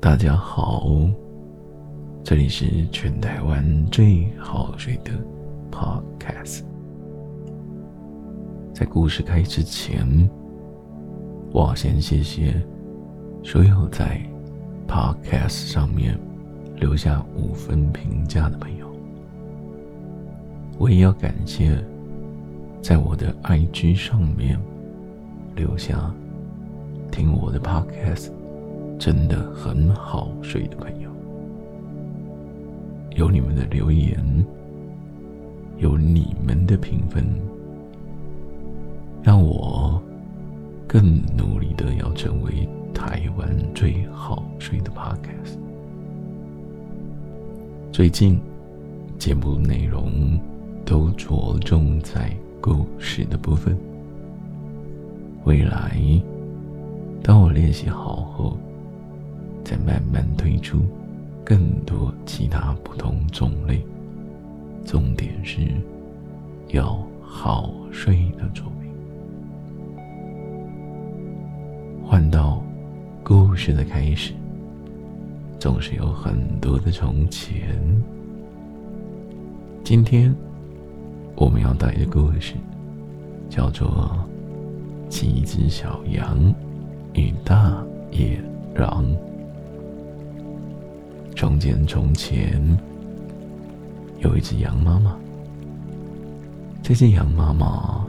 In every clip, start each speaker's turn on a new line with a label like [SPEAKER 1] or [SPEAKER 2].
[SPEAKER 1] 大家好，这里是全台湾最好睡的 Podcast。在故事开始之前，我要先谢谢所有在 Podcast 上面留下五分评价的朋友。我也要感谢在我的 IG 上面留下听我的 Podcast。真的很好睡的朋友，有你们的留言，有你们的评分，让我更努力的要成为台湾最好睡的 Podcast。最近节目内容都着重在故事的部分，未来当我练习好后。再慢慢推出更多其他不同种类，重点是要好睡的作品。换到故事的开始，总是有很多的从前。今天我们要带的故事叫做《七只小羊与大野狼》。从前，从前有一只羊妈妈。这只羊妈妈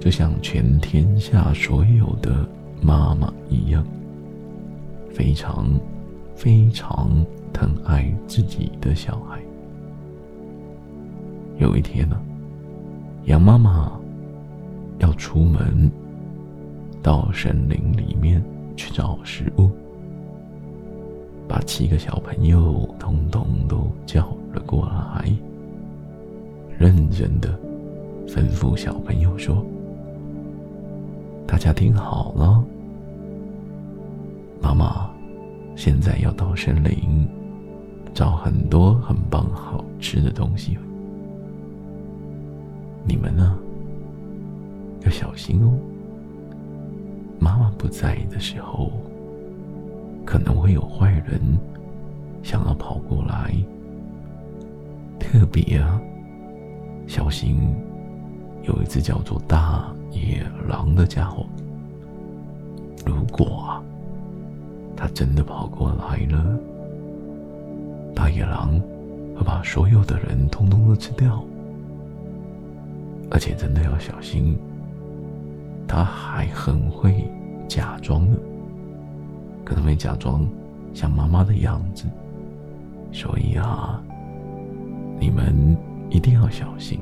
[SPEAKER 1] 就像全天下所有的妈妈一样，非常非常疼爱自己的小孩。有一天呢，羊妈妈要出门到森林里面去找食物。把七个小朋友通通都叫了过来，认真的吩咐小朋友说：“大家听好了，妈妈现在要到森林找很多很棒好吃的东西，你们呢要小心哦。妈妈不在的时候。”可能会有坏人想要跑过来，特别啊，小心有一只叫做大野狼的家伙。如果啊，他真的跑过来了，大野狼会把所有的人通通都吃掉，而且真的要小心，他还很会假装呢。可能会假装像妈妈的样子，所以啊，你们一定要小心。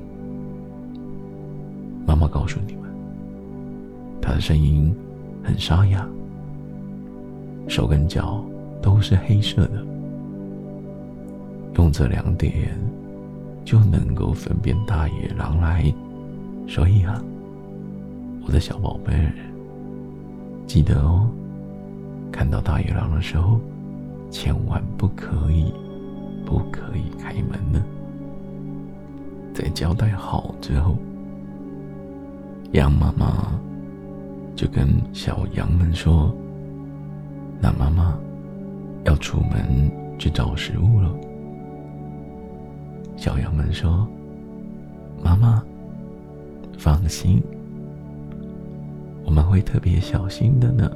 [SPEAKER 1] 妈妈告诉你们，她的声音很沙哑，手跟脚都是黑色的，用这两点就能够分辨大野狼来。所以啊，我的小宝贝儿，记得哦。看到大野狼的时候，千万不可以，不可以开门呢。在交代好之后，羊妈妈就跟小羊们说：“那妈妈要出门去找食物了。”小羊们说：“妈妈，放心，我们会特别小心的呢。”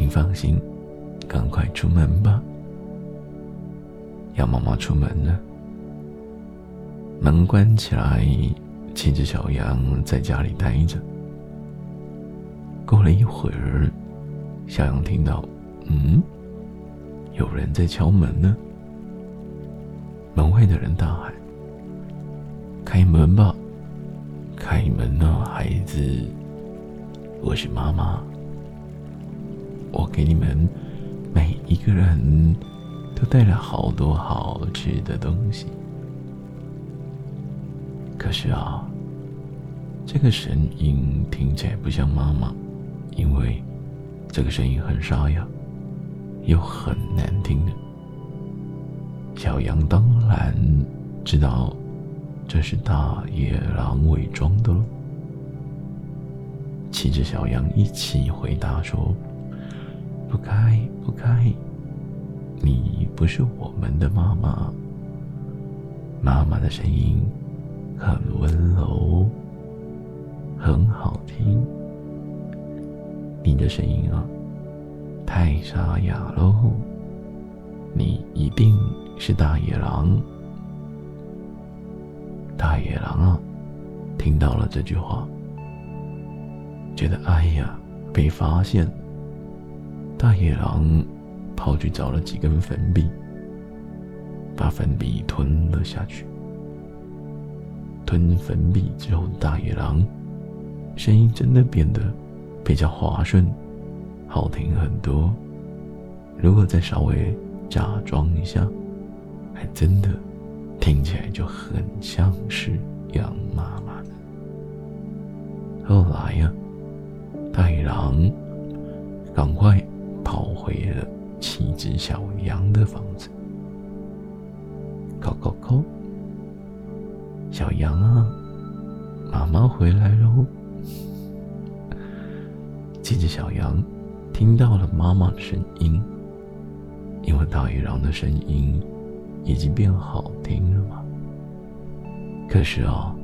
[SPEAKER 1] 您放心，赶快出门吧。羊妈妈出门了，门关起来，七只小羊在家里待着。过了一会儿，小羊听到，嗯，有人在敲门呢。门外的人大喊：“开门吧，开门啊，孩子，我是妈妈。”我给你们每一个人都带了好多好吃的东西，可是啊，这个声音听起来不像妈妈，因为这个声音很沙哑，又很难听的。小羊当然知道这是大野狼伪装的喽，骑着小羊一起回答说。不开，不开，你不是我们的妈妈。妈妈的声音很温柔，很好听。你的声音啊，太沙哑喽。你一定是大野狼。大野狼啊，听到了这句话，觉得哎呀，被发现。大野狼跑去找了几根粉笔，把粉笔吞了下去。吞粉笔之后，大野狼声音真的变得比较滑顺，好听很多。如果再稍微假装一下，还真的听起来就很像是羊妈妈的。后来呀，大野狼赶快跑回了七只小羊的房子。叩叩叩，小羊啊，妈妈回来喽！七只小羊听到了妈妈的声音。因为大野狼的声音已经变好听了嘛。可是啊，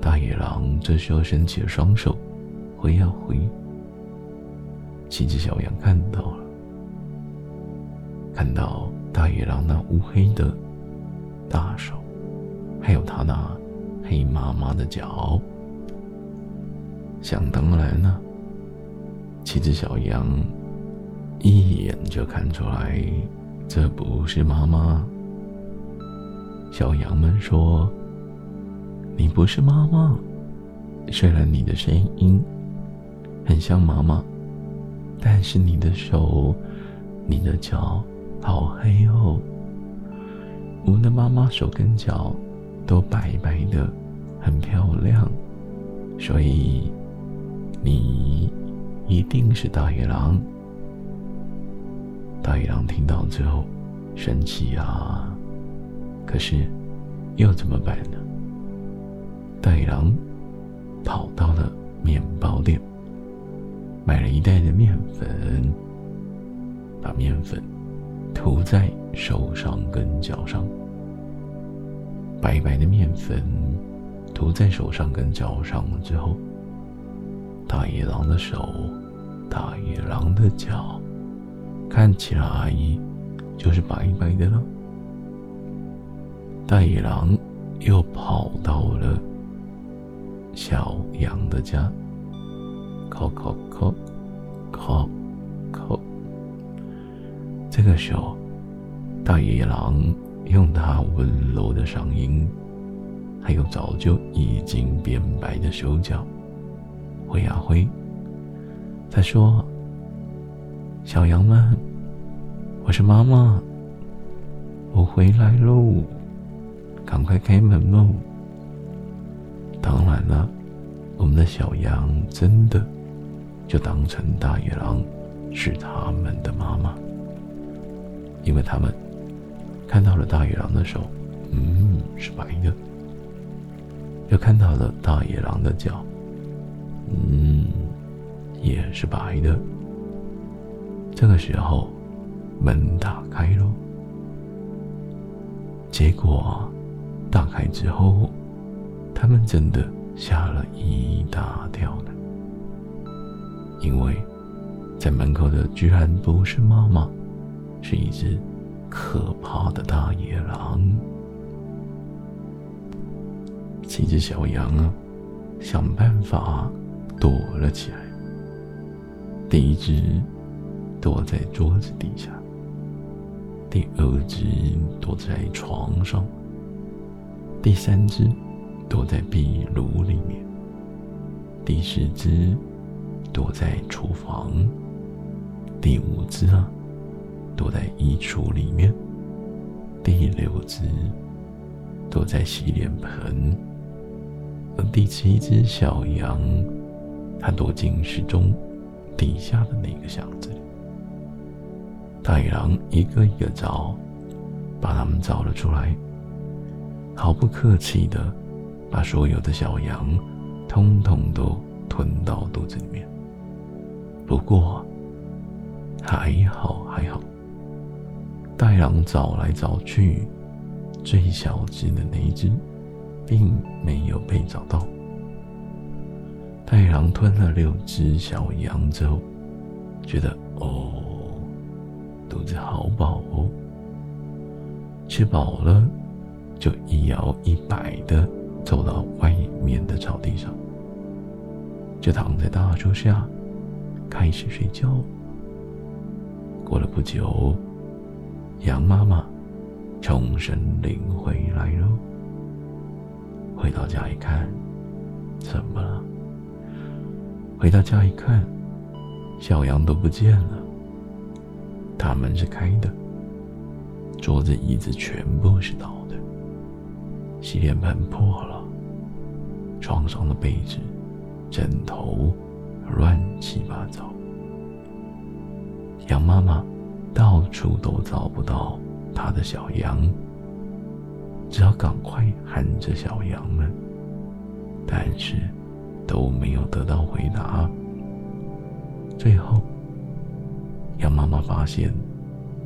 [SPEAKER 1] 大野狼这时候伸起了双手，挥呀挥。七只小羊看到了，看到大野狼那乌黑的大手，还有他那黑麻麻的脚，想当然了，七只小羊。一眼就看出来，这不是妈妈。小羊们说：“你不是妈妈，虽然你的声音很像妈妈，但是你的手、你的脚好黑哦。我们的妈妈手跟脚都白白的，很漂亮，所以你一定是大野狼。”大野狼听到之后，生气啊！可是又怎么办呢？大野狼跑到了面包店，买了一袋的面粉，把面粉涂在手上跟脚上。白白的面粉涂在手上跟脚上了之后，大野狼的手，大野狼的脚。看起来就是白白的了。大野狼又跑到了小羊的家，叩叩叩，叩叩。这个时候，大野狼用他温柔的声音，还有早就已经变白的手脚，挥呀挥。他说。小羊们，我是妈妈，我回来喽，赶快开门喽！当然了，我们的小羊真的就当成大野狼是他们的妈妈，因为他们看到了大野狼的手，嗯，是白的；又看到了大野狼的脚，嗯，也是白的。这个时候，门打开了。结果，打开之后，他们真的吓了一大跳呢。因为，在门口的居然不是妈妈，是一只可怕的大野狼。几只小羊啊，想办法躲了起来。第一只。躲在桌子底下，第二只躲在床上，第三只躲在壁炉里面，第四只躲在厨房，第五只啊躲在衣橱里面，第六只躲在洗脸盆，而第七只小羊，它躲进时钟底下的那个箱子里。大野狼一个一个找，把它们找了出来，毫不客气的把所有的小羊通通都吞到肚子里面。不过，还好还好，大狼找来找去，最小只的那一只，并没有被找到。大野狼吞了六只小羊之后，觉得哦，肚子好饱哦。吃饱了，就一摇一摆的走到外面的草地上，就躺在大树下，开始睡觉。过了不久，羊妈妈从森林回来了。回到家一看，怎么了？回到家一看，小羊都不见了，大门是开的。桌子、椅子全部是倒的，洗脸盆破了，床上的被子、枕头乱七八糟。羊妈妈到处都找不到它的小羊，只好赶快喊着小羊们，但是都没有得到回答。最后，羊妈妈发现，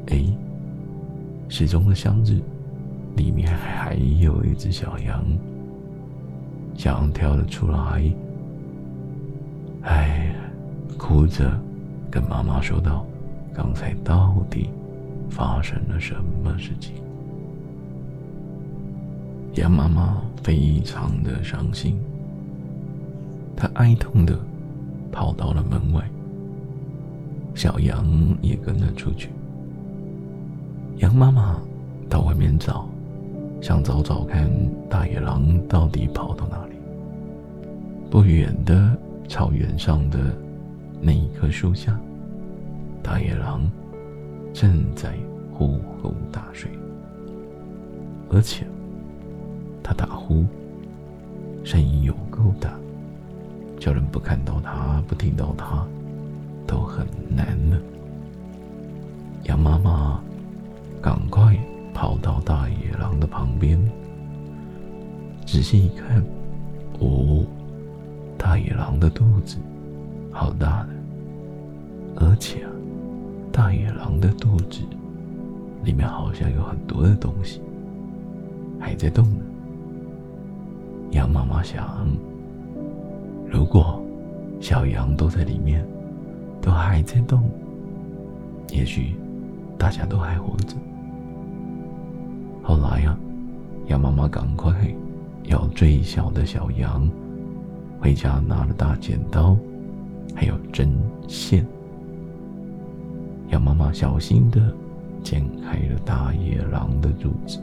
[SPEAKER 1] 哎。时钟的箱子里面还有一只小羊，小羊跳了出来，哎，哭着跟妈妈说道：“刚才到底发生了什么事情？”羊妈妈非常的伤心，她哀痛的跑到了门外，小羊也跟了出去。羊妈妈到外面找，想找找看大野狼到底跑到哪里。不远的草原上的那一棵树下，大野狼正在呼呼大睡，而且他打呼声音有够大，叫人不看到他、不听到他都很难呢。羊妈妈。赶快跑到大野狼的旁边，仔细一看，哦，大野狼的肚子好大的，而且啊，大野狼的肚子里面好像有很多的东西还在动呢。羊妈妈想，如果小羊都在里面，都还在动，也许大家都还活着。后来呀，羊妈妈赶快要最小的小羊回家，拿了大剪刀，还有针线。羊妈妈小心的剪开了大野狼的肚子，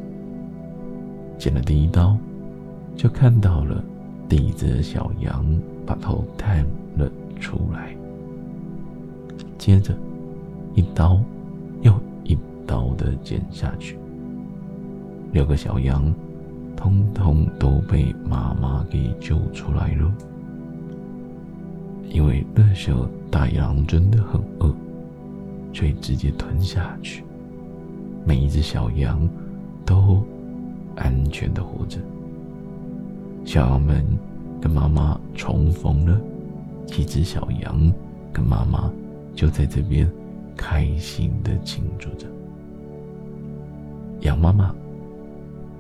[SPEAKER 1] 剪了第一刀，就看到了第一只小羊把头探了出来。接着，一刀又一刀的剪下去。六个小羊，通通都被妈妈给救出来了。因为那时候大野狼真的很饿，所以直接吞下去。每一只小羊都安全的活着。小羊们跟妈妈重逢了，几只小羊跟妈妈就在这边开心的庆祝着。羊妈妈。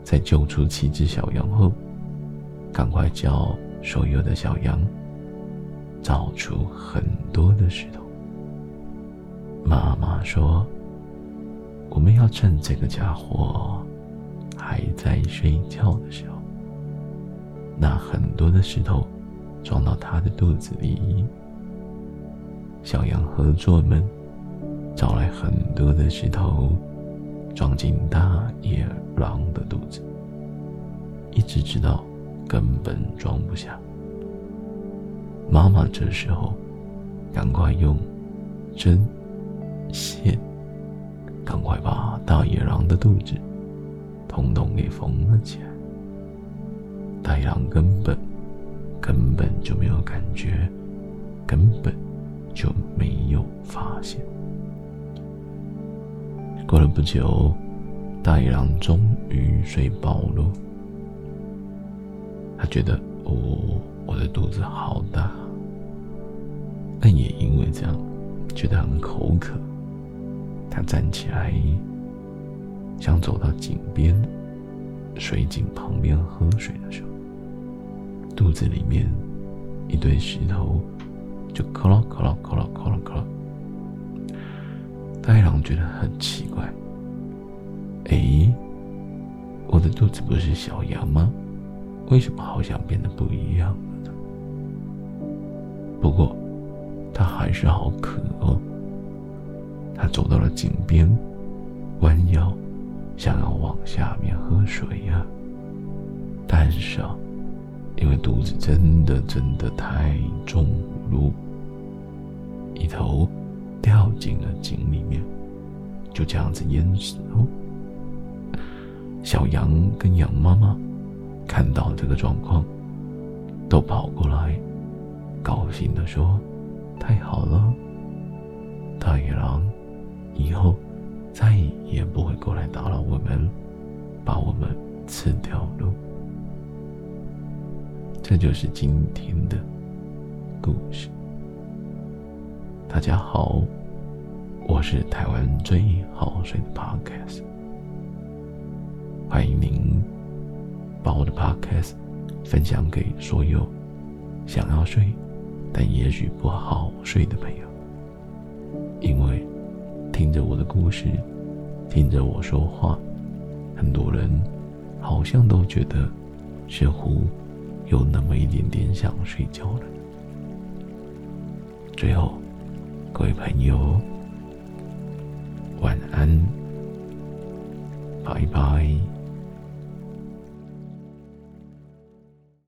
[SPEAKER 1] 在救出七只小羊后，赶快叫所有的小羊找出很多的石头。妈妈说：“我们要趁这个家伙还在睡觉的时候，拿很多的石头装到他的肚子里。”小羊合作们找来很多的石头。装进大野狼的肚子，一直知道根本装不下。妈妈这时候赶快用针线，赶快把大野狼的肚子统统给缝了起来。大野狼根本根本就没有感觉，根本就没有发现。过了不久，大野狼终于睡饱了。他觉得，哦，我的肚子好大，但也因为这样，觉得很口渴，他站起来，想走到井边、水井旁边喝水的时候，肚子里面一堆石头就咯咯咯咯咯咯咯咯。大野狼觉得很奇怪，哎，我的肚子不是小羊吗？为什么好像变得不一样了呢？不过，他还是好渴哦。他走到了井边，弯腰，想要往下面喝水呀。但是啊，因为肚子真的真的太重了，一头掉进了井里面，就这样子淹死了。小羊跟羊妈妈看到这个状况，都跑过来，高兴的说：“太好了，大野狼。”以后再也不会过来打扰我们，把我们吃掉了。这就是今天的故事。大家好，我是台湾最好睡的 Podcast，欢迎您把我的 Podcast 分享给所有想要睡但也许不好睡的朋友，因为。听着我的故事，听着我说话，很多人好像都觉得似乎有那么一点点想睡觉了。最后，各位朋友，晚安，拜拜。